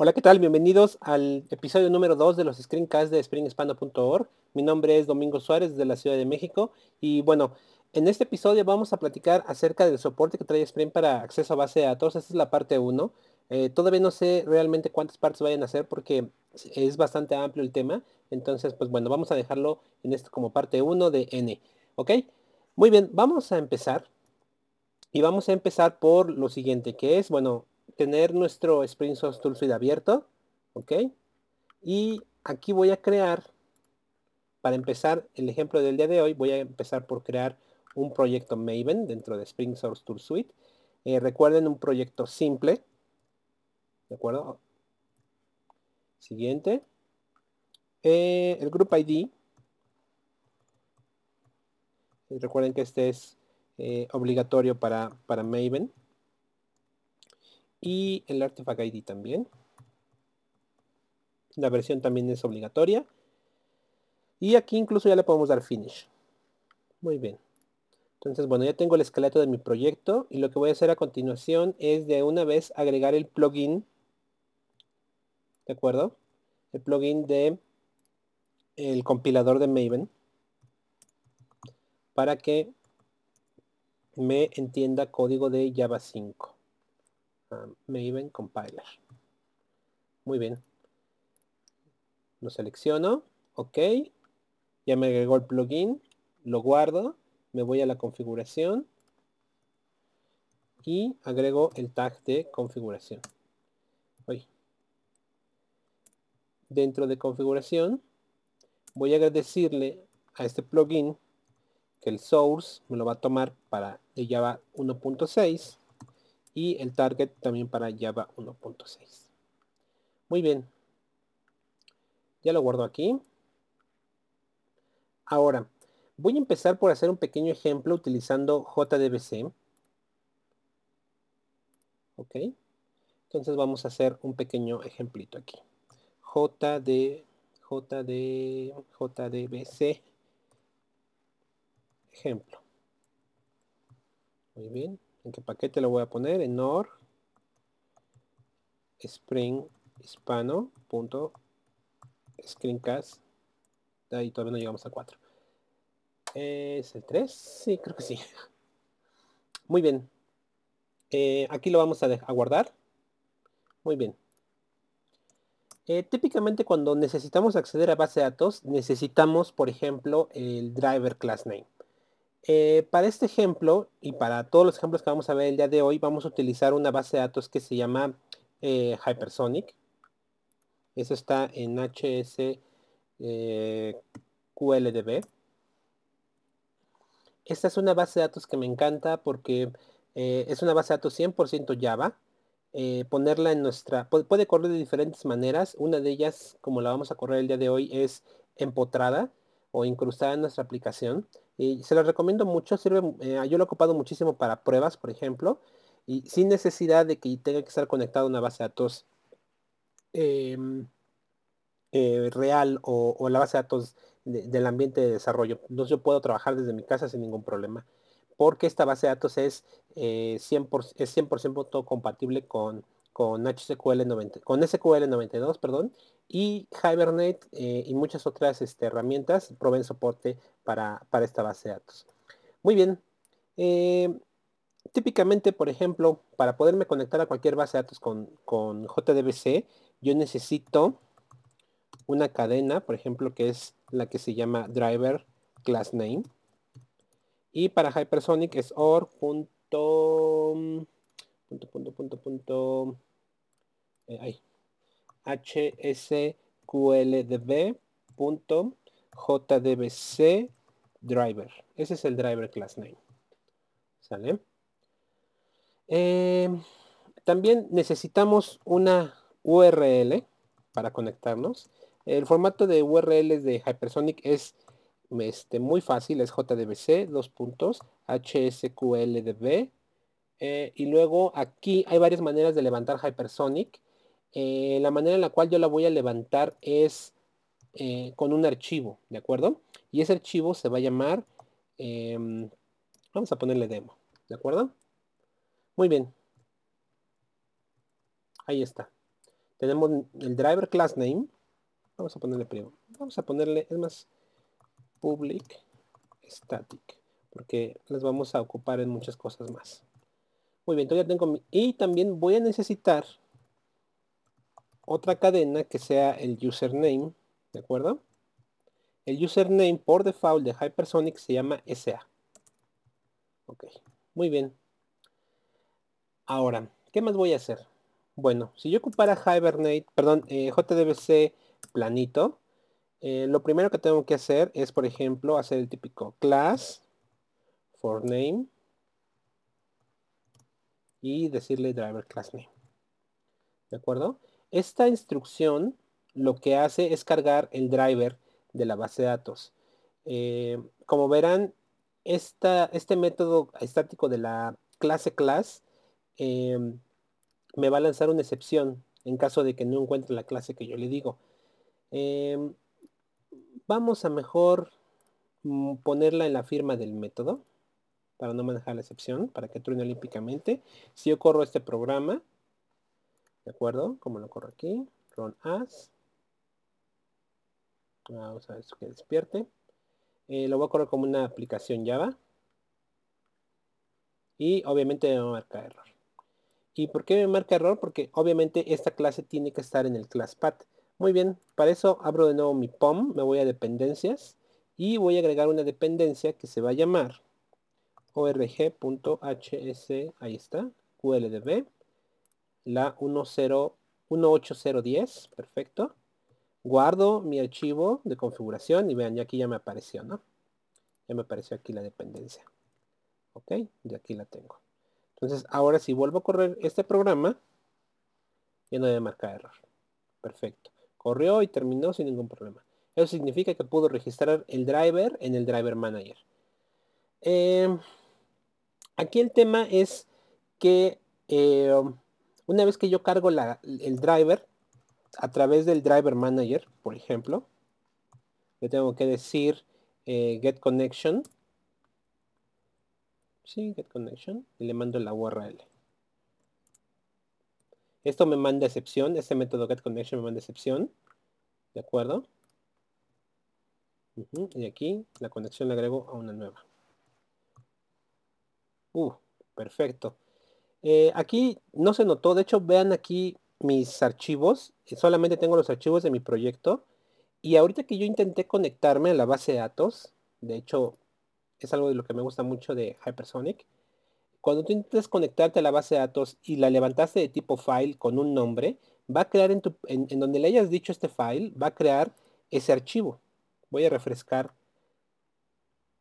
Hola, ¿qué tal? Bienvenidos al episodio número 2 de los screencasts de springhispano.org. Mi nombre es Domingo Suárez de la Ciudad de México y bueno, en este episodio vamos a platicar acerca del soporte que trae Spring para acceso a base de datos. Esta es la parte 1. Eh, todavía no sé realmente cuántas partes vayan a hacer porque es bastante amplio el tema. Entonces, pues bueno, vamos a dejarlo en esto como parte 1 de N. ¿Ok? Muy bien, vamos a empezar. Y vamos a empezar por lo siguiente, que es, bueno, tener nuestro Spring Source Tool Suite abierto, ¿ok? Y aquí voy a crear, para empezar el ejemplo del día de hoy, voy a empezar por crear un proyecto Maven dentro de Spring Source Tool Suite. Eh, recuerden un proyecto simple, ¿de acuerdo? Siguiente. Eh, el Group ID. Recuerden que este es eh, obligatorio para, para Maven y el Artifact ID también. La versión también es obligatoria. Y aquí incluso ya le podemos dar Finish. Muy bien. Entonces, bueno, ya tengo el esqueleto de mi proyecto y lo que voy a hacer a continuación es de una vez agregar el plugin. ¿De acuerdo? El plugin de el compilador de Maven para que me entienda código de Java 5. Maven Compiler. Muy bien. Lo selecciono. Ok. Ya me agregó el plugin. Lo guardo. Me voy a la configuración. Y agrego el tag de configuración. Dentro de configuración voy a decirle a este plugin que el source me lo va a tomar para el Java 1.6 y el target también para Java 1.6. Muy bien. Ya lo guardo aquí. Ahora, voy a empezar por hacer un pequeño ejemplo utilizando JDBC. Ok. Entonces vamos a hacer un pequeño ejemplito aquí. JD, JD, JDBC. Ejemplo. Muy bien. ¿En qué paquete lo voy a poner? En NOR Spring Hispano punto screencast. Ahí todavía no llegamos a 4 es el 3 sí creo que sí. Muy bien. Eh, aquí lo vamos a, a, guardar. Muy bien. Eh, típicamente cuando necesitamos acceder a base de datos necesitamos por ejemplo el driver class name eh, para este ejemplo y para todos los ejemplos que vamos a ver el día de hoy, vamos a utilizar una base de datos que se llama eh, Hypersonic. Eso está en HS eh. Esta es una base de datos que me encanta porque es una base de datos 100% Java. ponerla en nuestra... Puede, correr de diferentes maneras. Una de ellas, como la vamos a correr el día de hoy, es empotrada o incrustada en nuestra aplicación. Y se lo recomiendo mucho, sirve, eh, yo lo he ocupado muchísimo para pruebas, por ejemplo, y sin necesidad de que tenga que estar conectado a una base de datos em, eh, real o, la base de datos del ambiente de desarrollo. Entonces yo puedo trabajar desde mi casa sin ningún problema, porque esta base de datos es, 100%, eh, es 100 compatible con, con HSQL 90, con SQL 92, perdón, y Hibernate y muchas otras este, herramientas proveen soporte para, esta base de datos. Muy bien. Eh, típicamente, por ejemplo, para poderme conectar a cualquier base de datos con, con JDBC, yo necesito una cadena, por ejemplo, que es la que se llama driver class name. Y para Hypersonic es or. Punto, punto, punto, punto, eh, hsqldb.jdbc driver. Ese es el driver class name. ¿Sale? Eh, también necesitamos una URL para conectarnos. El formato de URLs de Hypersonic es este, muy fácil, es JDBC, dos puntos, HSQLDB. Eh, y luego aquí hay varias maneras de levantar Hypersonic. Eh, la manera en la cual yo la voy a levantar es eh, con un archivo, ¿de acuerdo? Y ese archivo se va a llamar, em, vamos a ponerle demo, ¿de acuerdo? Muy bien. Ahí está. tenemos el driver class name. Vamos a ponerle primo. Vamos a ponerle, es más, public static. Porque las vamos a ocupar en muchas cosas más. Muy bien, entonces ya tengo mi... Y también voy a necesitar otra cadena que sea el username. ¿De acuerdo? El username por default de Hypersonic se llama SA. Ok, muy bien. Ahora, ¿qué más voy a hacer? Bueno, si yo ocupara Hibernate, perdón, eh, JDBC planito, eh, lo primero que tengo que hacer es, por ejemplo, hacer el típico class for name y decirle driver class name. ¿De acuerdo? Esta instrucción lo que hace es cargar el driver de la base de datos. Eh, como verán, este método estático de la clase class em, me va a lanzar una excepción en caso de que no encuentre la clase que yo le digo. Em, vamos a mejor mm, ponerla en la firma del método para no manejar la excepción, para que truene olímpicamente. Si yo corro este programa, ¿de acuerdo? Como lo corro aquí, run as, Vamos a ver que despierte. Eh, lo voy a correr como una aplicación Java. Y obviamente me marca error. ¿Y por qué me marca error? Porque obviamente esta clase tiene que estar en el class path. Muy bien, para eso abro de nuevo mi POM, me voy a dependencias y voy a agregar una dependencia que se va a llamar org.hs, ahí está, qldb, la 18010, perfecto guardo mi archivo de configuración y vean, ya aquí ya me apareció, ¿no? Ya me apareció aquí la dependencia. Ok, y aquí la tengo. Entonces, ahora si vuelvo a correr este programa, ya no debe marcar error. Perfecto. Corrió y terminó sin ningún problema. Eso significa que puedo registrar el driver en el driver manager. Em, aquí el tema es que eh, una vez que yo cargo el driver, a través del driver manager, por ejemplo, le tengo que decir eh, get connection. Sí, get connection. Y le mando la URL. Esto me manda excepción. Este método get connection me manda excepción. ¿De acuerdo? Y aquí la conexión la agrego a una nueva. Uh, perfecto. Eh, aquí no se notó. De hecho, vean aquí mis archivos, eh, solamente tengo los archivos de mi proyecto y ahorita que yo intenté conectarme a la base de datos, de hecho es algo de lo que me gusta mucho de Hypersonic, cuando tú intentas conectarte a la base de datos y la levantaste de tipo file con un nombre, va a crear en, tu, en, donde le hayas dicho este file, va a crear ese archivo. Voy a refrescar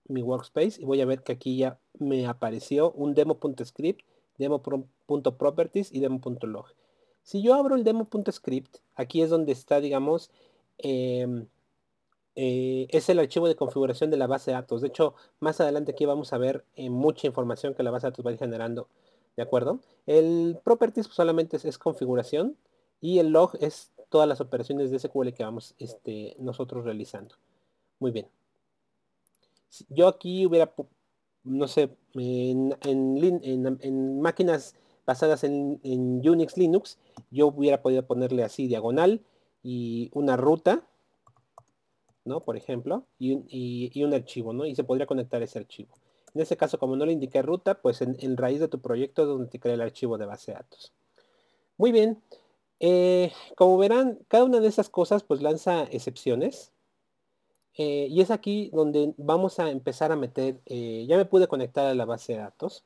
mi workspace y voy a ver que aquí ya me apareció un demo.script, demo.properties y demo.log. Si yo abro el demo.script, aquí es donde está, digamos, em, eh, es el archivo de configuración de la base de datos. De hecho, más adelante aquí vamos a ver eh, mucha información que la base de datos va a ir generando. ¿De acuerdo? El properties solamente es, configuración y el log es todas las operaciones de SQL que vamos este, nosotros realizando. Muy bien. yo aquí hubiera, no sé, en, en máquinas basadas en, Unix Linux, yo hubiera podido ponerle así diagonal y una ruta, ¿no? Por ejemplo, y un, archivo, ¿no? Y se podría conectar ese archivo. En este caso, como no le indiqué ruta, pues en, raíz de tu proyecto es donde te crea el archivo de base de datos. Muy bien. Eh, como verán, cada una de esas cosas pues lanza excepciones. Eh, y es aquí donde vamos a empezar a meter, eh, ya me pude conectar a la base de datos.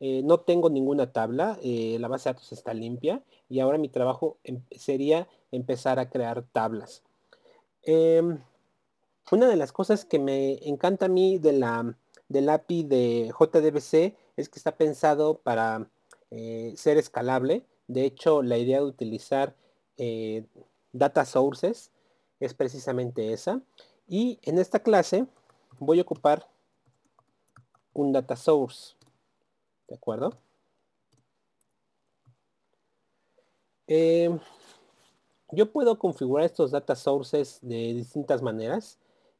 Eh, no tengo ninguna tabla, eh, la base de datos está limpia y ahora mi trabajo em, sería empezar a crear tablas. Em, una de las cosas que me encanta a mí de la, del API de JDBC es que está pensado para eh, ser escalable. De hecho, la idea de utilizar data sources es precisamente esa. Y en esta clase voy a ocupar un data source. ¿De acuerdo? Eh, yo puedo configurar estos data sources de distintas maneras.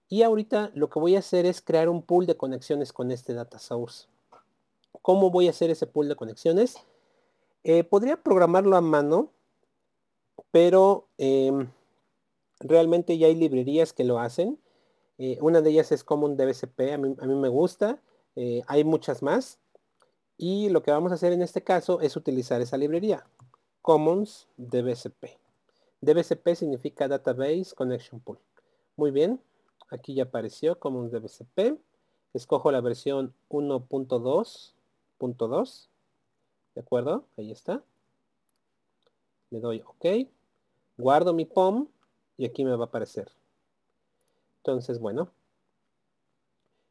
Y ahorita lo que voy a hacer es crear un pool de conexiones con este data source. ¿Cómo voy a hacer ese pool de conexiones? Eh, podría programarlo a mano pero em, realmente ya hay librerías que lo hacen. Eh, una de ellas es Common DBCP, a mí, me gusta. Hay muchas más. Y lo que vamos a hacer en este caso es utilizar esa librería. Commons DBCP. DBCP significa Database Connection Pool. Muy bien, aquí ya apareció Commons DBCP. Escojo la versión 1.2.2. ¿De acuerdo? Ahí está. Le doy OK. Guardo mi POM y aquí me va a aparecer. Entonces, bueno.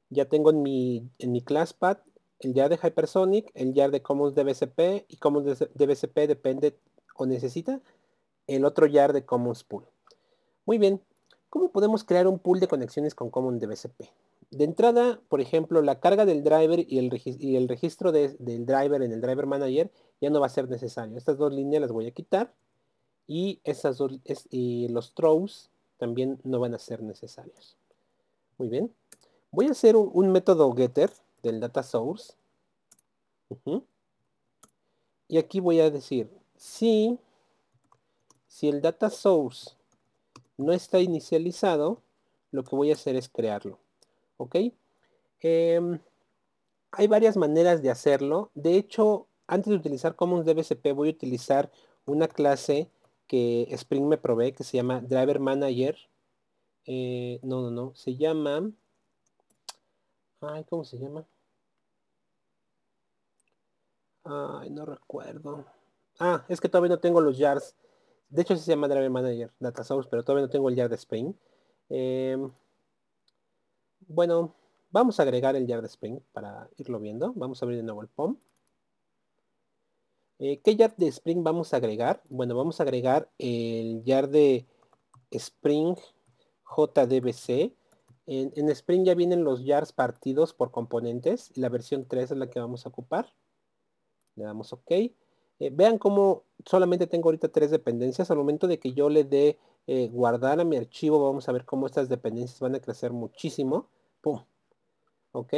Ya tengo en mi, en mi ClassPad el YAR de Hypersonic, el YAR de Commons DBCP y Commons DBCP depende o necesita el otro YAR de Commons Pool. Muy bien, ¿cómo podemos crear un pool de conexiones con Commons DBCP? De entrada, por ejemplo, la carga del driver y el, registro del driver en el Driver Manager ya no va a ser necesario. Estas dos líneas las voy a quitar y, esas dos, y los throws también no van a ser necesarios. Muy bien. Voy a hacer un, método getter del data source. Y aquí voy a decir, si, si el data source no está inicializado, lo que voy a hacer es crearlo. ¿Ok? Em, hay varias maneras de hacerlo. De hecho, antes de utilizar Commons DBCP voy a utilizar una clase que Spring me provee que se llama Driver Manager. Eh, no, no, no. Se llama... Ay, ¿cómo se llama? Ay, no recuerdo. Ah, es que todavía no tengo los jars. De hecho, se llama Driver Manager Data Source, pero todavía no tengo el jar de Spring. Em, bueno, vamos a agregar el jar de Spring para irlo viendo. Vamos a abrir de nuevo el POM. Eh, ¿Qué jar de Spring vamos a agregar? Bueno, vamos a agregar el jar de Spring JDBC. En, Spring ya vienen los jars partidos por componentes y la versión 3 es la que vamos a ocupar. Le damos OK. Eh, vean cómo solamente tengo ahorita tres dependencias. Al momento de que yo le dé eh, guardar a mi archivo, vamos a ver cómo estas dependencias van a crecer muchísimo. ¡Pum! ¿Ok?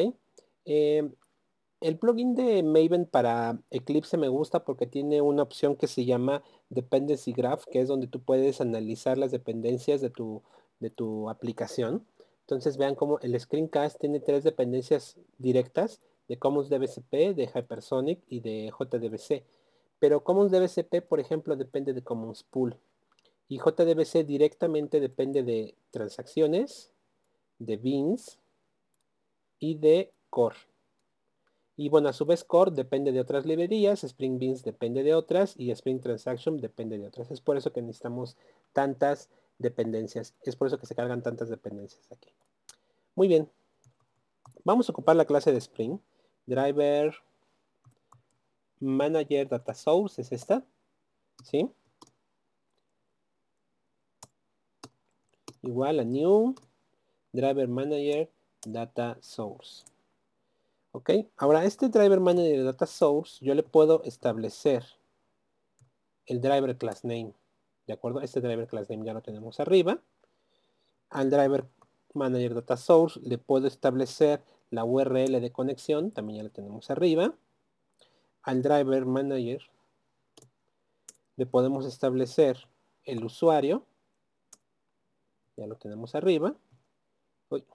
El plugin de Maven para Eclipse me gusta porque tiene una opción que se llama Dependency Graph, que es donde tú puedes analizar las dependencias de tu, de tu aplicación. Entonces vean cómo el screencast tiene tres dependencias directas de Commons DBCP, de Hypersonic y de JDBC. Pero Commons DBCP, por ejemplo, depende de Commons Pool. Y JDBC directamente depende de transacciones, de beans y de core. Y bueno, a su vez Core depende de otras librerías, Spring Beans depende de otras y Spring Transaction depende de otras. Es por eso que necesitamos tantas dependencias. Es por eso que se cargan tantas dependencias aquí. Muy bien. Vamos a ocupar la clase de Spring. Driver Manager Data Source es esta. ¿Sí? Igual a New Driver Manager Data Source. Ok, ahora este driver manager data source yo le puedo establecer el driver class name. ¿De acuerdo? Este driver class name ya lo tenemos arriba. Al driver manager data source le puedo establecer la URL de conexión, también ya lo tenemos arriba. Al driver manager le podemos establecer el usuario. Ya lo tenemos arriba. Uy,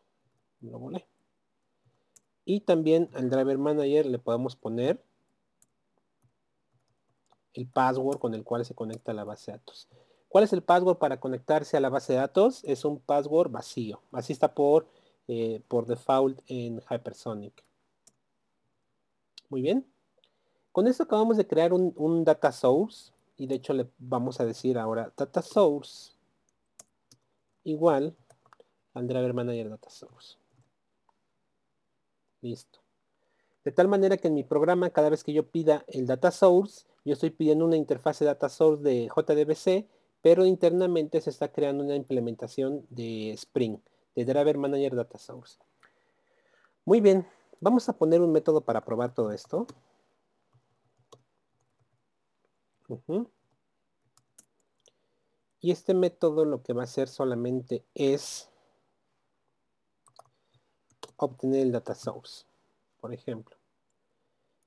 lo volé. Y también al driver manager le podemos poner el password con el cual se conecta a la base de datos. ¿Cuál es el password para conectarse a la base de datos? Es un password vacío. Así está por, eh, por default en Hypersonic. Muy bien. Con esto acabamos de crear un, data source. Y de hecho le vamos a decir ahora data source igual al driver manager data source. Listo. De tal manera que en mi programa, cada vez que yo pida el data source, yo estoy pidiendo una interfase data source de JDBC, pero internamente se está creando una implementación de Spring, de Driver Manager Data Source. Muy bien, vamos a poner un método para probar todo esto. Y este método lo que va a hacer solamente es obtener el data source, por ejemplo.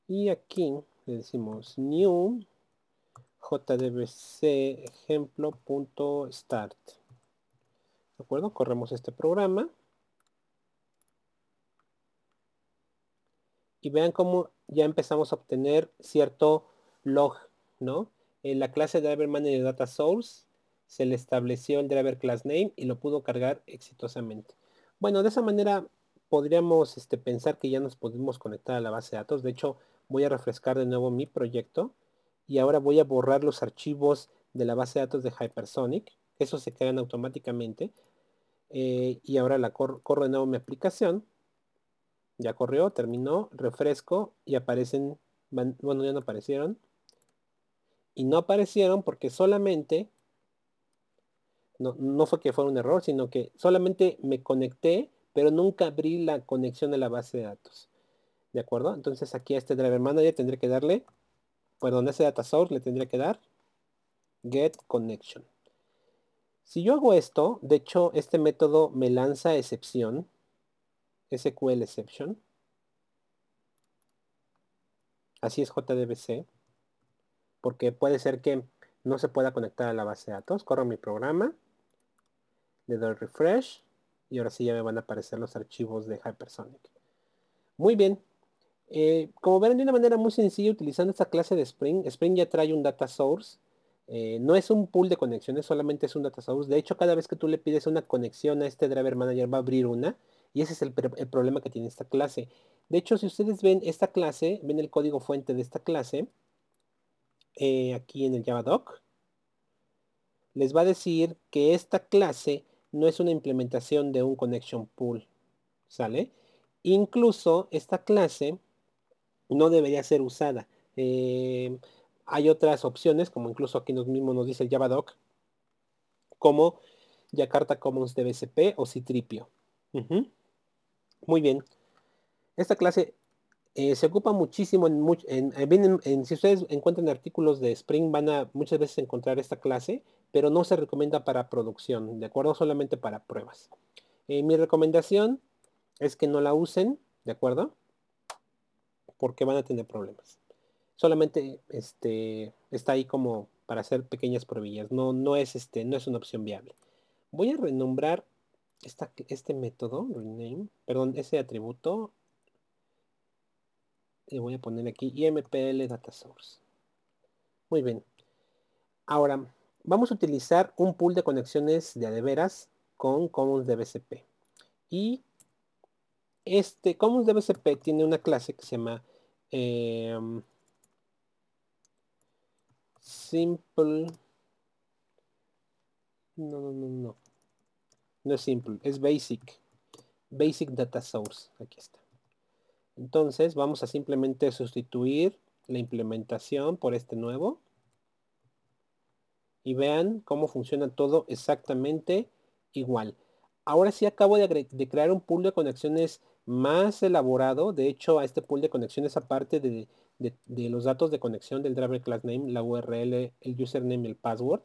Y aquí le decimos new jdbc ejemplo.start. ¿De acuerdo? Corremos este programa. Y vean cómo ya empezamos a obtener cierto log, ¿no? En la clase driver manager data source se le estableció el driver class name y lo pudo cargar exitosamente. Bueno, de esa manera podríamos este, pensar que ya nos podemos conectar a la base de datos. De hecho, voy a refrescar de nuevo mi proyecto y ahora voy a borrar los archivos de la base de datos de Hypersonic. Esos se quedan automáticamente. Eh, y ahora la corro de nuevo mi aplicación. Ya corrió, terminó, refresco y aparecen, bueno, ya no aparecieron. Y no aparecieron porque solamente, no, no fue que fuera un error, sino que solamente me conecté, pero nunca abrí la conexión de la base de datos. ¿De acuerdo? Entonces aquí a este driver manager tendré que darle, perdón, a ese data source le tendría que dar get connection. Si yo hago esto, de hecho este método me lanza excepción, SQL exception. Así es JDBC, porque puede ser que no se pueda conectar a la base de datos. Corro mi programa, le doy refresh y ahora sí ya me van a aparecer los archivos de Hypersonic. Muy bien. Eh, como ven de una manera muy sencilla utilizando esta clase de Spring, Spring ya trae un data source eh, no es un pool de conexiones, solamente es un data source. De hecho, cada vez que tú le pides una conexión a este driver manager va a abrir una. Y ese es el, problema que tiene esta clase. De hecho, si ustedes ven esta clase, ven el código fuente de esta clase, eh, aquí en el Javadoc, les va a decir que esta clase no es una implementación de un connection pool. ¿Sale? Incluso esta clase no debería ser usada. Eh, hay otras opciones, como incluso aquí nos mismo nos dice Javadoc, como Jakarta Commons DBCP o Citripio. Muy bien. Esta clase eh, se ocupa muchísimo en, en, si ustedes encuentran artículos de Spring van a muchas veces encontrar esta clase, pero no se recomienda para producción, ¿de acuerdo? Solamente para pruebas. Eh, mi recomendación es que no la usen, ¿de acuerdo? Porque van a tener problemas solamente este, está ahí como para hacer pequeñas probillas. No, no, es, este, no es una opción viable. Voy a renombrar esta, este método, rename, perdón, ese atributo. Le voy a poner aquí IMPL Data Source. Muy bien. Ahora, vamos a utilizar un pool de conexiones de adeveras con Commons DBCP. Y este Commons DBCP tiene una clase que se llama em, simple. No, no, no, no. No es simple, es basic. Basic data source. Aquí está. Entonces vamos a simplemente sustituir la implementación por este nuevo. Y vean cómo funciona todo exactamente igual. Ahora sí acabo de, de crear un pool de conexiones más elaborado. De hecho, a este pool de conexiones aparte de de, los datos de conexión del driver class name, la URL, el username y el password,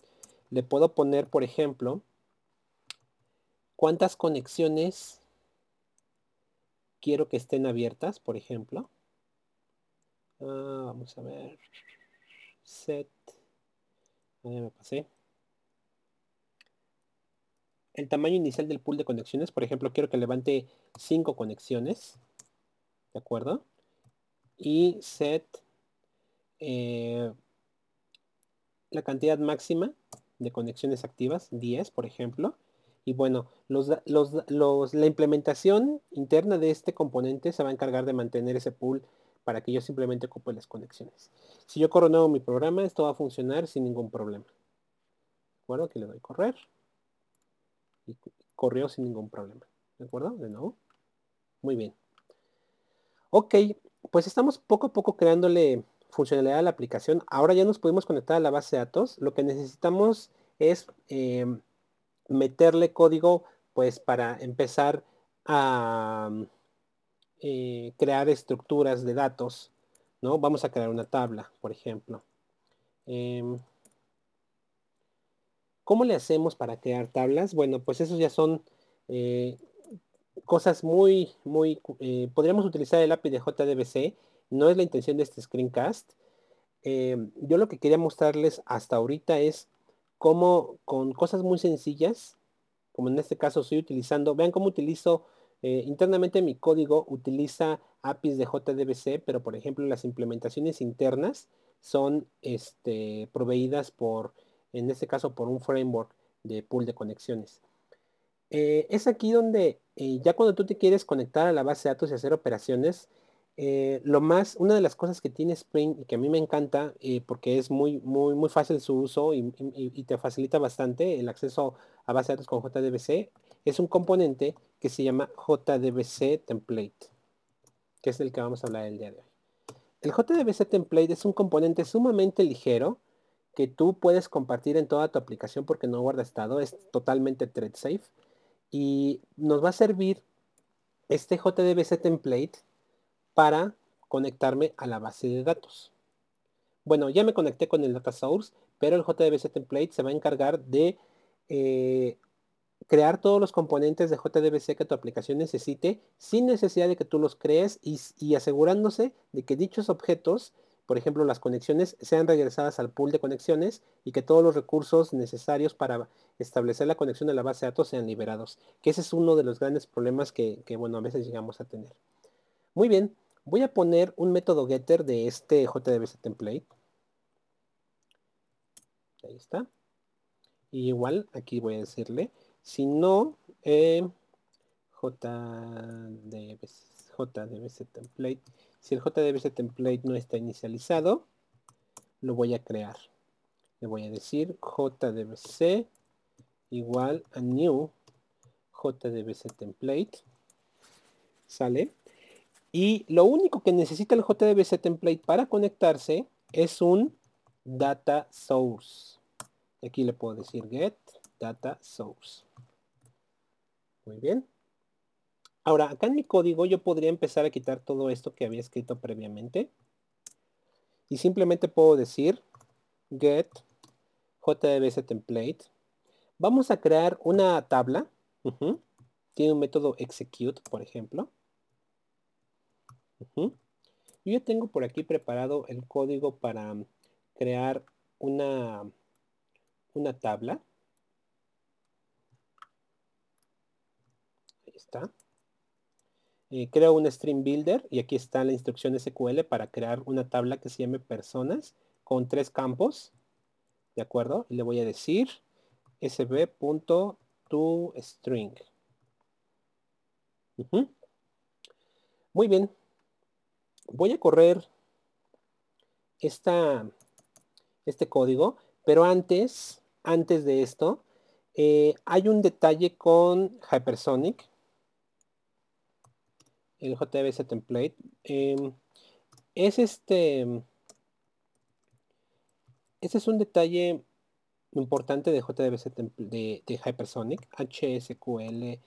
le puedo poner, por ejemplo, cuántas conexiones quiero que estén abiertas, por ejemplo. Ah, vamos a ver. Set. Ah, me pasé. El tamaño inicial del pool de conexiones, por ejemplo, quiero que levante 5 conexiones. ¿De acuerdo? y set eh, la cantidad máxima de conexiones activas, 10 por ejemplo. Y bueno, la implementación interna de este componente se va a encargar de mantener ese pool para que yo simplemente ocupe las conexiones. Si yo corro nuevo mi programa, esto va a funcionar sin ningún problema. ¿De acuerdo? Aquí le doy correr. Y corrió sin ningún problema. ¿De acuerdo? De nuevo. Muy bien. Ok, pues estamos poco a poco creándole funcionalidad a la aplicación. Ahora ya nos podemos conectar a la base de datos. Lo que necesitamos es em, meterle código pues para empezar a eh, crear estructuras de datos. ¿no? Vamos a crear una tabla, por ejemplo. Em, ¿Cómo le hacemos para crear tablas? Bueno, pues esos ya son eh, cosas muy, muy, eh, podríamos utilizar el API de JDBC, no es la intención de este screencast. eh, yo lo que quería mostrarles hasta ahorita es cómo con cosas muy sencillas, como en este caso estoy utilizando, vean cómo utilizo internamente mi código utiliza APIs de JDBC, pero por ejemplo las implementaciones internas son este, proveídas por, en este caso, por un framework de pool de conexiones. Eh, es aquí donde eh, ya cuando tú te quieres conectar a la base de datos y hacer operaciones, lo más, una de las cosas que tiene Spring y que a mí me encanta porque es muy, muy, muy fácil su uso y, y, te facilita bastante el acceso a base de datos con JDBC, es un componente que se llama JDBC Template, que es el que vamos a hablar el día de hoy. El JDBC Template es un componente sumamente ligero que tú puedes compartir en toda tu aplicación porque no guarda estado, es totalmente thread safe y nos va a servir este JDBC Template para conectarme a la base de datos. Bueno, ya me conecté con el data source, pero el JDBC Template se va a encargar de eh, crear todos los componentes de JDBC que tu aplicación necesite sin necesidad de que tú los crees y, asegurándose de que dichos objetos, por ejemplo las conexiones, sean regresadas al pool de conexiones y que todos los recursos necesarios para establecer la conexión a la base de datos sean liberados. Que ese es uno de los grandes problemas que, bueno, a veces llegamos a tener. Muy bien, voy a poner un método getter de este JDBC template. Ahí está. Y igual aquí voy a decirle si no, eh, JDBC, JDBC template. Si el JDBC template no está inicializado, lo voy a crear. Le voy a decir JDBC igual a new JDBC template. ¿Sale? Y lo único que necesita el JDBC template para conectarse es un data source. Aquí le puedo decir get data source. Muy bien. Ahora, acá en mi código yo podría empezar a quitar todo esto que había escrito previamente. Y simplemente puedo decir get jdbc template. Vamos a crear una tabla. Tiene un método execute, por ejemplo. Yo ya tengo por aquí preparado el código para crear una, una tabla. está. Eh, creo un stream builder y aquí está la instrucción SQL para crear una tabla que se llame personas con tres campos. ¿De acuerdo? Y le voy a decir sb.toString. Muy bien. Voy a correr esta, este código, pero antes, antes de esto, eh, hay un detalle con Hypersonic el JBC template. Em, es este... Este es un detalle importante de JDBC de, de Hypersonic, HSQLDB,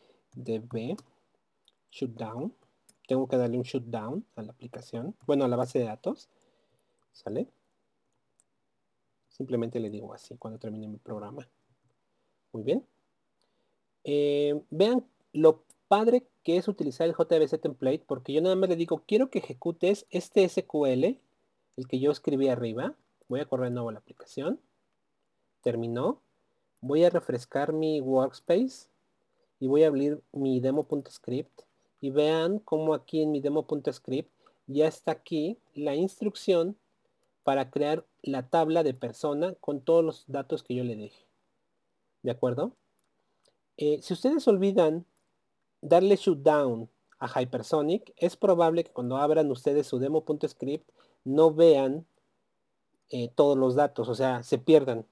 shutdown. Tengo que darle un shutdown a la aplicación, bueno, a la base de datos. ¿Sale? Simplemente le digo así cuando termine mi programa. Muy bien. Eh, vean lo padre que es utilizar el JBC template porque yo nada más le digo, quiero que ejecutes este SQL, el que yo escribí arriba. Voy a correr de nuevo la aplicación. Terminó. Voy a refrescar mi workspace y voy a abrir mi demo.script y vean cómo aquí en mi demo.script ya está aquí la instrucción para crear la tabla de persona con todos los datos que yo le deje. ¿De acuerdo? Eh, si ustedes olvidan darle shutdown a Hypersonic, es probable que cuando abran ustedes su demo.script no vean eh, todos los datos, o sea, se pierdan.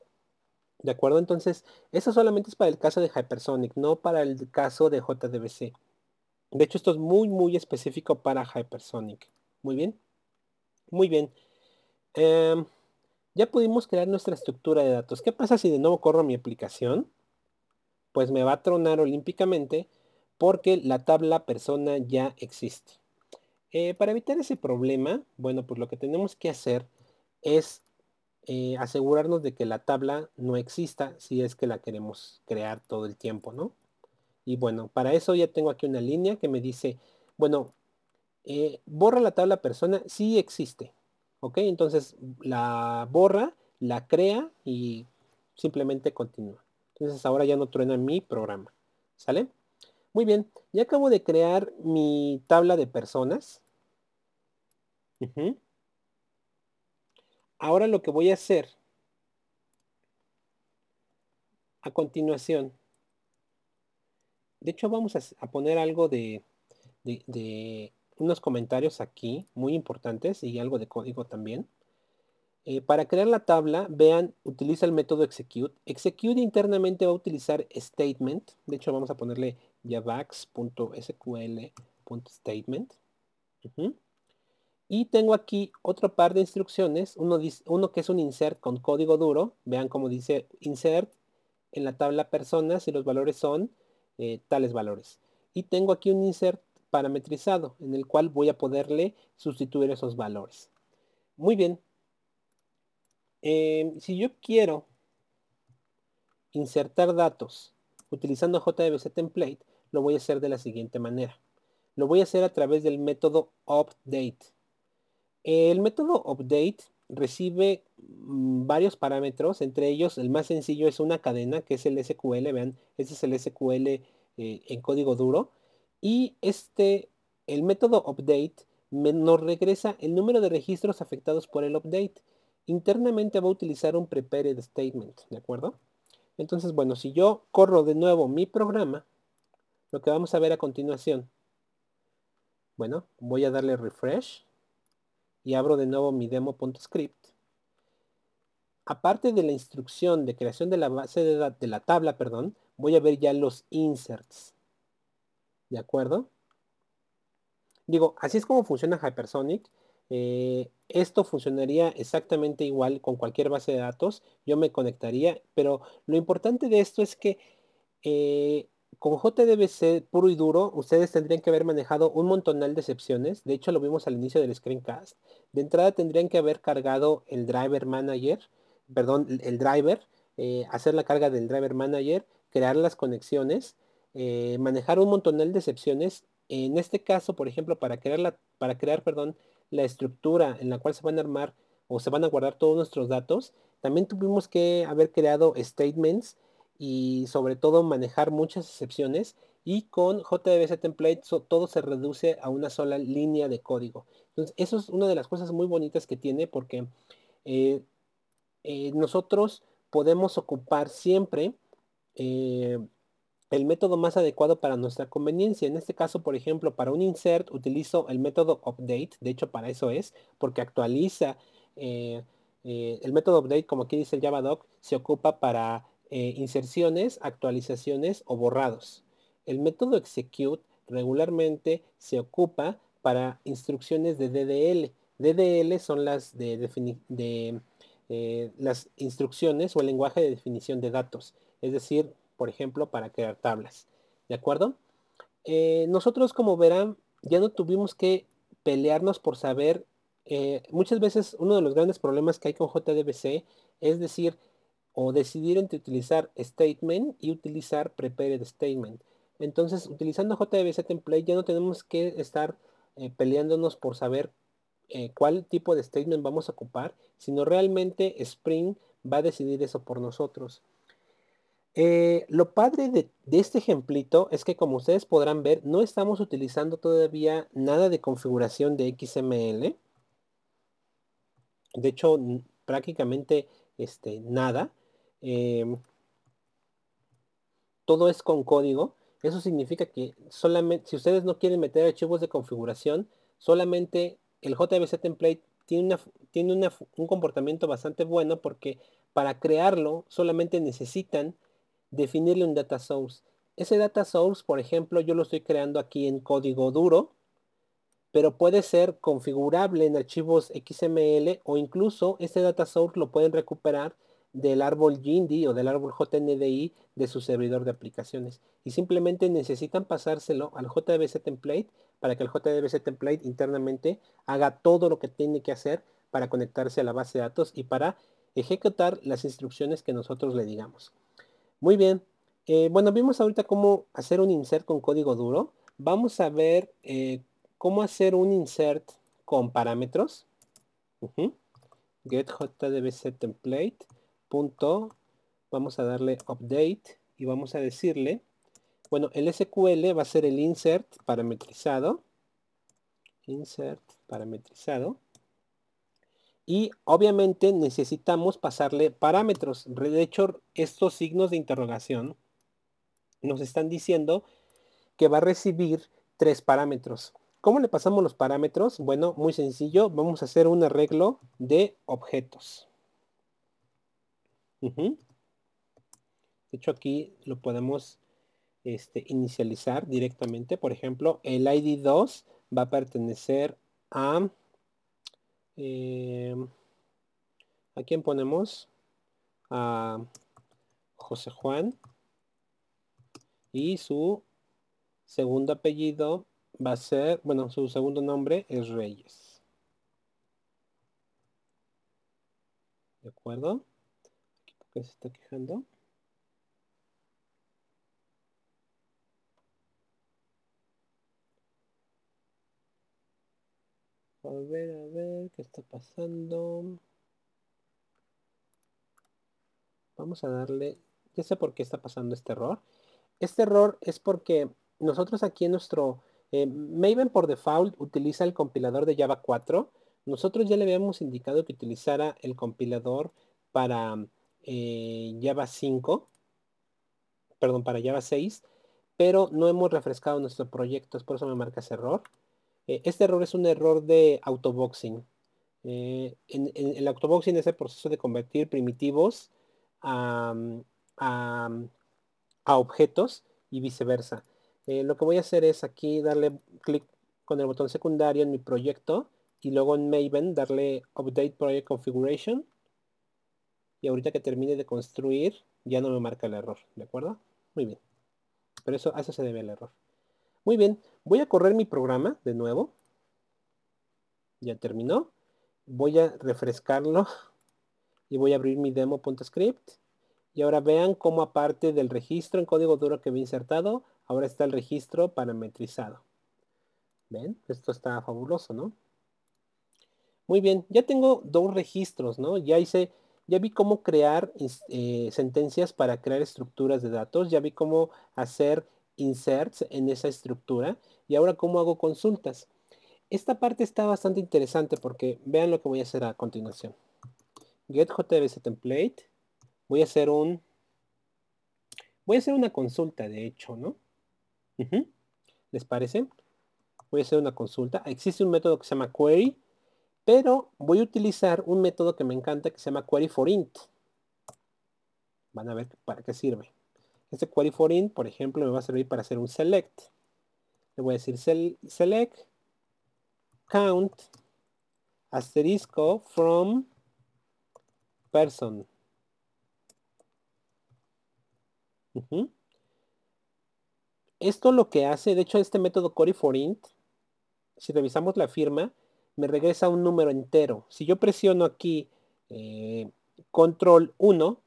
¿De acuerdo? Entonces, eso solamente es para el caso de Hypersonic, no para el caso de JDBC. De hecho, esto es muy, muy específico para Hypersonic. Muy bien. Muy bien. Em, ya pudimos crear nuestra estructura de datos. ¿Qué pasa si de nuevo corro mi aplicación? Pues me va a tronar olímpicamente porque la tabla persona ya existe. Eh, para evitar ese problema, bueno, pues lo que tenemos que hacer es eh, asegurarnos de que la tabla no exista si es que la queremos crear todo el tiempo, ¿no? Y bueno, para eso ya tengo aquí una línea que me dice, bueno, eh, borra la tabla persona, sí existe, ¿Ok? Entonces la borra, la crea y simplemente continúa. Entonces ahora ya no truena mi programa. ¿Sale? Muy bien, ya acabo de crear mi tabla de personas. Ahora lo que voy a hacer a continuación, de hecho vamos a, poner algo de, de, unos comentarios aquí muy importantes y algo de código también. Eh, para crear la tabla, vean, utiliza el método execute. Execute internamente va a utilizar statement. De hecho, vamos a ponerle javax.sql.statement. Y tengo aquí otro par de instrucciones. Uno, que es un insert con código duro. Vean cómo dice insert en la tabla personas y los valores son eh, tales valores. Y tengo aquí un insert parametrizado en el cual voy a poderle sustituir esos valores. Muy bien. Em, si yo quiero insertar datos utilizando JDBC template, lo voy a hacer de la siguiente manera. Lo voy a hacer a través del método update. El método update recibe mm, varios parámetros, entre ellos el más sencillo es una cadena que es el SQL, vean, este es el SQL eh, en código duro. Y este, el método update nos regresa el número de registros afectados por el update. Internamente va a utilizar un prepared statement, ¿de acuerdo? Entonces, bueno, si yo corro de nuevo mi programa, lo que vamos a ver a continuación. Bueno, voy a darle refresh y abro de nuevo mi demo.script. Aparte de la instrucción de creación de la base de, de la tabla, perdón, voy a ver ya los inserts. ¿De acuerdo? Digo, así es como funciona Hypersonic. Eh, esto funcionaría exactamente igual con cualquier base de datos. Yo me conectaría, pero lo importante de esto es que eh, con JDBC puro y duro, ustedes tendrían que haber manejado un montonal de excepciones. De hecho, lo vimos al inicio del screencast. De entrada tendrían que haber cargado el driver manager, perdón, el driver, eh, hacer la carga del driver manager, crear las conexiones, eh, manejar un montonal de excepciones. En este caso, por ejemplo, para crear, la, para crear perdón, la estructura en la cual se van a armar o se van a guardar todos nuestros datos, también tuvimos que haber creado statements y sobre todo manejar muchas excepciones y con JDBC Template todo se reduce a una sola línea de código. Entonces, eso es una de las cosas muy bonitas que tiene porque eh, eh, nosotros podemos ocupar siempre eh, el método más adecuado para nuestra conveniencia. En este caso, por ejemplo, para un insert utilizo el método update. De hecho, para eso es, porque actualiza el método update, como aquí dice el Javadoc, se ocupa para eh, inserciones, actualizaciones o borrados. El método execute regularmente se ocupa para instrucciones de DDL. DDL son las de, eh, las instrucciones o el lenguaje de definición de datos. Es decir, por ejemplo, para crear tablas. ¿De acuerdo? Eh, nosotros, como verán, ya no tuvimos que pelearnos por saber. muchas veces uno de los grandes problemas que hay con JDBC es decir, o decidir entre utilizar statement y utilizar prepared statement. Entonces, utilizando JDBC template ya no tenemos que estar eh, peleándonos por saber eh, cuál tipo de statement vamos a ocupar, sino realmente Spring va a decidir eso por nosotros. Eh, lo padre de, este ejemplito es que como ustedes podrán ver, no estamos utilizando todavía nada de configuración de XML. De hecho, prácticamente este, nada. Em, todo es con código. Eso significa que solamente, si ustedes no quieren meter archivos de configuración, solamente el JBC template tiene, tiene un comportamiento bastante bueno porque para crearlo solamente necesitan definirle un data source. Ese data source, por ejemplo, yo lo estoy creando aquí en código duro, pero puede ser configurable en archivos XML o incluso este data source lo pueden recuperar del árbol Jindy o del árbol JNDI de su servidor de aplicaciones. Y simplemente necesitan pasárselo al JDBC template para que el JDBC template internamente haga todo lo que tiene que hacer para conectarse a la base de datos y para ejecutar las instrucciones que nosotros le digamos. Muy bien. Eh, bueno, vimos ahorita cómo hacer un insert con código duro. Vamos a ver eh, cómo hacer un insert con parámetros. get jdbc vamos a darle update y vamos a decirle bueno el SQL va a ser el insert parametrizado insert parametrizado y obviamente necesitamos pasarle parámetros de hecho estos signos de interrogación nos están diciendo que va a recibir tres parámetros ¿Cómo le pasamos los parámetros? Bueno, muy sencillo. Vamos a hacer un arreglo de objetos. De hecho, aquí lo podemos este, inicializar directamente. Por ejemplo, el ID2 va a pertenecer a... Eh, ¿A quién ponemos? A José Juan. Y su segundo apellido va a ser, bueno, su segundo nombre es Reyes. ¿De acuerdo? ¿Por qué se está quejando? A ver, a ver, ¿qué está pasando? Vamos a darle, ya sé por qué está pasando este error. Este error es porque nosotros aquí en nuestro eh, Maven por default utiliza el compilador de Java 4. Nosotros ya le habíamos indicado que utilizara el compilador para eh, Java 5, perdón, para Java 6, pero no hemos refrescado nuestro proyecto, por eso me marca ese error. Eh, este error es un error de autoboxing. en, el autoboxing es el proceso de convertir primitivos a objetos y viceversa. Eh, lo que voy a hacer es aquí darle clic con el botón secundario en mi proyecto y luego en Maven darle Update Project Configuration. Y ahorita que termine de construir ya no me marca el error, ¿de acuerdo? Muy bien. Pero eso, a eso se debe el error. Muy bien, voy a correr mi programa de nuevo. Ya terminó. Voy a refrescarlo y voy a abrir mi demo.script. Y ahora vean cómo aparte del registro en código duro que había insertado, Ahora está el registro parametrizado. ¿Ven? Esto está fabuloso, ¿no? Muy bien, ya tengo dos registros, ¿no? Ya hice, ya vi cómo crear eh, sentencias para crear estructuras de datos, ya vi cómo hacer inserts en esa estructura y ahora cómo hago consultas. Esta parte está bastante interesante porque vean lo que voy a hacer a continuación. Get JBC template. Voy a hacer un, voy a hacer una consulta de hecho, ¿no? ¿Les parece? Voy a hacer una consulta. Existe un método que se llama query, pero voy a utilizar un método que me encanta que se llama query for int. Van a ver para qué sirve. Este query for int, por ejemplo, me va a servir para hacer un select. Le voy a decir select count asterisco from person. Esto lo que hace, de hecho este método Query for int, si revisamos la firma, me regresa un número entero. Si yo presiono aquí eh, control 1,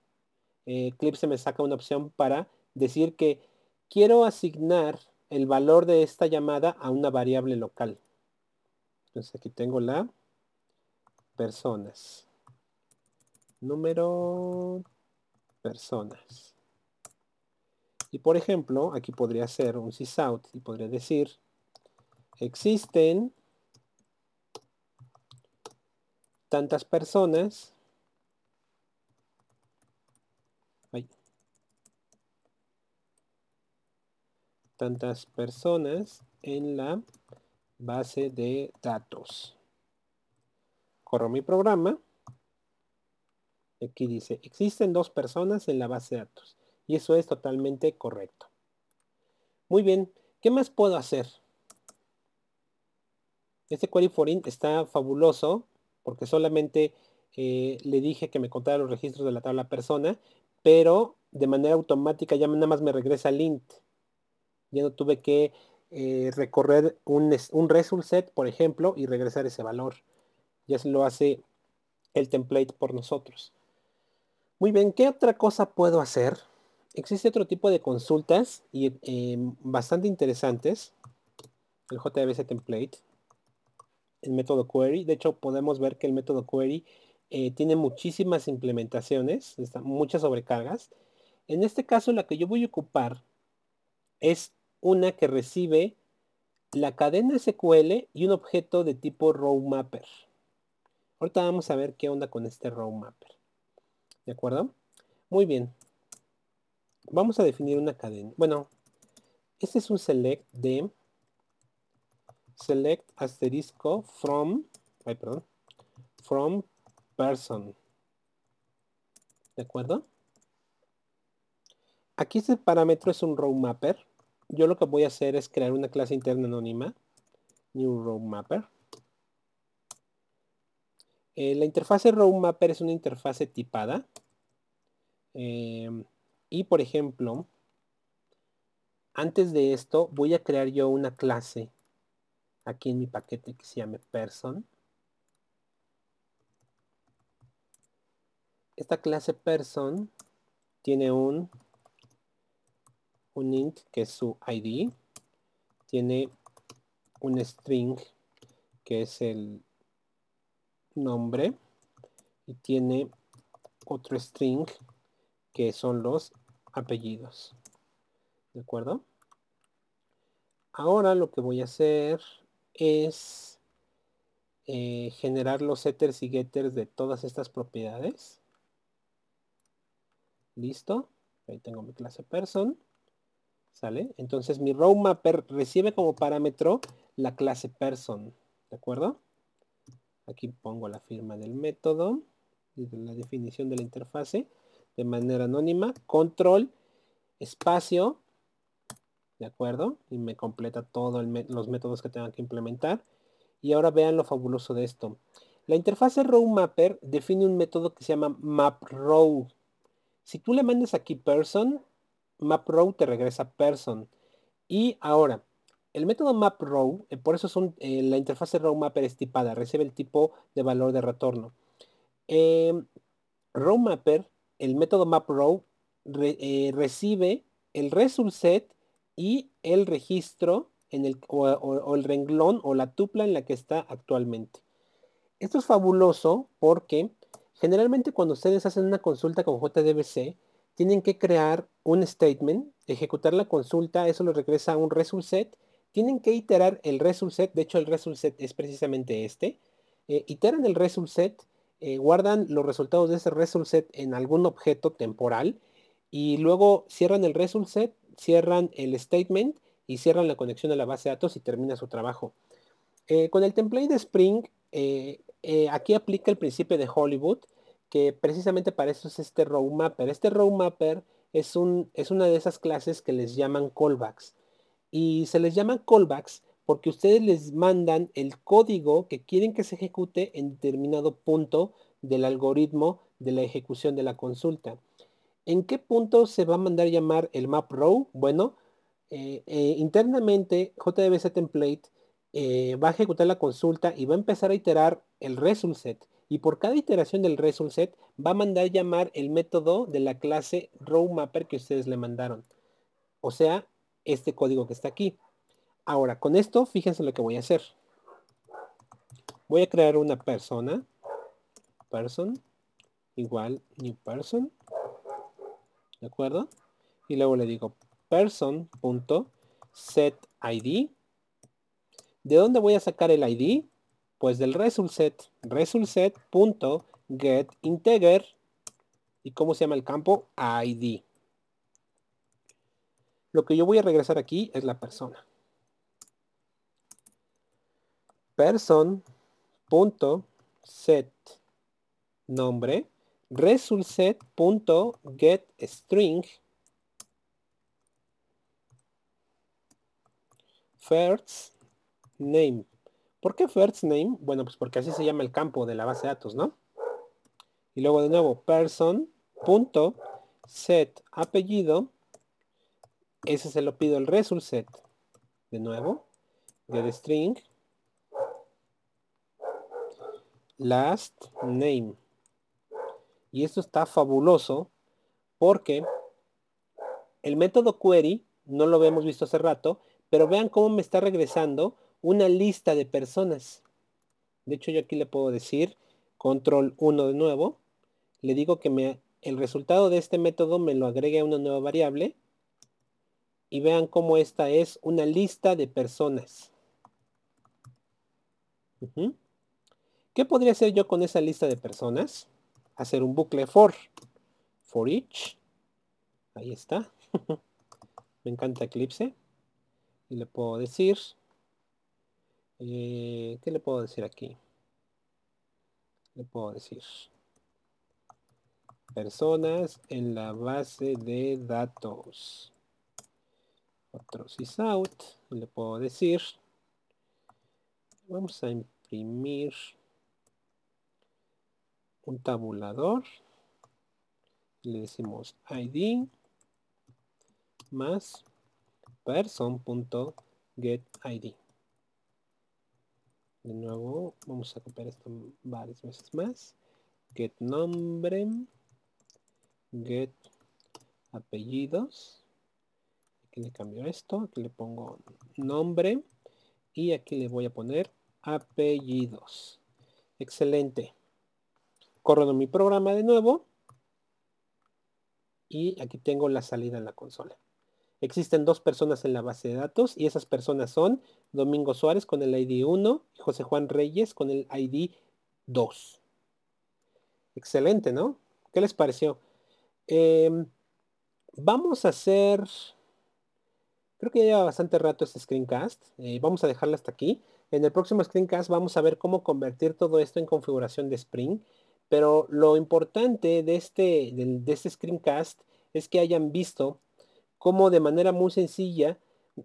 eh, Eclipse me saca una opción para decir que quiero asignar el valor de esta llamada a una variable local. Entonces aquí tengo la personas. Número personas. Y por ejemplo, aquí podría ser un sysout y podría decir, existen tantas personas tantas personas en la base de datos. Corro mi programa. Aquí dice, existen dos personas en la base de datos. Y eso es totalmente correcto. Muy bien, ¿qué más puedo hacer? Este query for int está fabuloso porque solamente eh, le dije que me contara los registros de la tabla persona, pero de manera automática ya nada más me regresa el int. Ya no tuve que eh, recorrer un, un result set, por ejemplo, y regresar ese valor. Ya se lo hace el template por nosotros. Muy bien, ¿qué otra cosa puedo hacer? existe otro tipo de consultas y em, bastante interesantes. El JBC template. el método query. De hecho, podemos ver que el método query eh, tiene muchísimas implementaciones, muchas sobrecargas. En este caso, la que yo voy a ocupar es una que recibe la cadena SQL y un objeto de tipo row mapper. Ahorita vamos a ver qué onda con este row mapper. ¿De acuerdo? Muy bien. Vamos a definir una cadena. Bueno, este es un select de select asterisco from, ay, perdón, from person. ¿De acuerdo? Aquí este parámetro es un row mapper. Yo lo que voy a hacer es crear una clase interna anónima, new row mapper. Eh, la interfase row mapper es una interfase tipada. Eh, y por ejemplo, antes de esto voy a crear yo una clase aquí en mi paquete que se llame person. Esta clase person tiene un, un int que es su ID, tiene un string que es el nombre y tiene otro string que son los apellidos. ¿De acuerdo? Ahora lo que voy a hacer es eh, generar los setters y getters de todas estas propiedades. Listo. Ahí tengo mi clase person. ¿Sale? Entonces mi row mapper recibe como parámetro la clase person. ¿De acuerdo? Aquí pongo la firma del método y de la definición de la interfase de manera anónima. Control, espacio, ¿de acuerdo? Y me completa todos los métodos que tengan que implementar. Y ahora vean lo fabuloso de esto. La interfase row mapper define un método que se llama mapRow. Si tú le mandas aquí person, mapRow te regresa person. Y ahora, el método mapRow, eh, por eso son, eh, la interfase row mapper es tipada, recibe el tipo de valor de retorno. Eh, row mapper, el método mapRow recibe el result set y el registro en el, o, el renglón o la tupla en la que está actualmente. Esto es fabuloso porque generalmente cuando ustedes hacen una consulta con JDBC, tienen que crear un statement, ejecutar la consulta, eso lo regresa a un result set, tienen que iterar el result set, de hecho el result set es precisamente este, eh, iteran el result set, eh, guardan los resultados de ese result set en algún objeto temporal y luego cierran el result set, cierran el statement y cierran la conexión a la base de datos y termina su trabajo. Eh, con el template de Spring, aquí aplica el principio de Hollywood, que precisamente para eso es este row mapper. Este row mapper es, un, es una de esas clases que les llaman callbacks. Y se les llaman callbacks porque ustedes les mandan el código que quieren que se ejecute en determinado punto del algoritmo de la ejecución de la consulta. ¿En qué punto se va a mandar llamar el map row? Bueno, eh, eh, internamente JDBC template eh, va a ejecutar la consulta y va a empezar a iterar el result set. Y por cada iteración del result set va a mandar llamar el método de la clase row mapper que ustedes le mandaron. O sea, este código que está aquí. Ahora, con esto, fíjense lo que voy a hacer. Voy a crear una persona. Person igual new person. ¿De acuerdo? Y luego le digo person.setID. ¿De dónde voy a sacar el ID? Pues del result set. Result integer. ¿Y cómo se llama el campo? ID. Lo que yo voy a regresar aquí es la persona. Person.set nombre resultSet.getString first name. ¿Por qué first name? Bueno, pues porque así se llama el campo de la base de datos, ¿no? Y luego de nuevo, person punto set apellido. Ese se lo pido el result set. De nuevo, get string last name. Y esto está fabuloso porque el método query, no lo habíamos visto hace rato, pero vean cómo me está regresando una lista de personas. De hecho, yo aquí le puedo decir control 1 de nuevo. Le digo que me, el resultado de este método me lo agregue a una nueva variable. Y vean cómo esta es una lista de personas. ¿Qué podría hacer yo con esa lista de personas? Hacer un bucle for. For each. Ahí está. Me encanta Eclipse. Y le puedo decir... Eh, ¿Qué le puedo decir aquí? Le puedo decir... Personas en la base de datos. Otros is out. Le puedo decir... Vamos a imprimir un tabulador. Le decimos id más person.getID. De nuevo, vamos a copiar esto varias veces más. Get nombre, get apellidos. Aquí le cambio esto, aquí le pongo nombre y aquí le voy a poner apellidos. Excelente. Corro mi programa de nuevo y aquí tengo la salida en la consola. Existen dos personas en la base de datos y esas personas son Domingo Suárez con el ID 1 y José Juan Reyes con el ID 2. Excelente, ¿no? ¿Qué les pareció? Em, vamos a hacer... Creo que ya lleva bastante rato este screencast. Eh, vamos a dejarlo hasta aquí. En el próximo screencast vamos a ver cómo convertir todo esto en configuración de Spring. Pero lo importante de este, de este screencast es que hayan visto cómo de manera muy sencilla,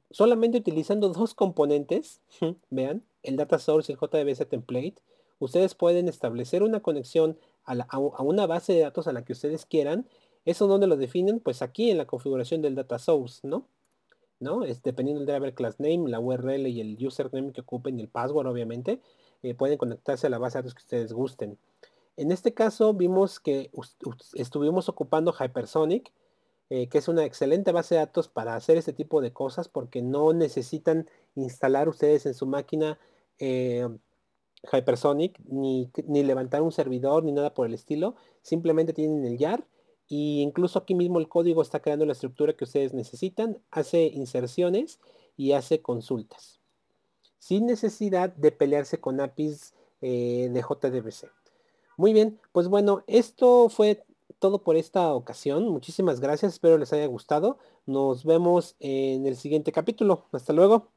solamente utilizando dos componentes, vean, el data source y el JDBC template, ustedes pueden establecer una conexión a, una base de datos a la que ustedes quieran. ¿Eso donde lo definen? Pues aquí en la configuración del data source, ¿no? ¿No? Es, dependiendo del driver class name, la URL y el username que ocupen y el password, obviamente, eh, pueden conectarse a la base de datos que ustedes gusten. En este caso vimos que estuvimos ocupando Hypersonic, eh, que es una excelente base de datos para hacer este tipo de cosas porque no necesitan instalar ustedes en su máquina eh, Hypersonic ni, ni, levantar un servidor ni nada por el estilo. Simplemente tienen el YAR y incluso aquí mismo el código está creando la estructura que ustedes necesitan, hace inserciones y hace consultas. Sin necesidad de pelearse con APIs eh, de JDBC. Muy bien, pues bueno, esto fue todo por esta ocasión. Muchísimas gracias, espero les haya gustado. Nos vemos en el siguiente capítulo. Hasta luego.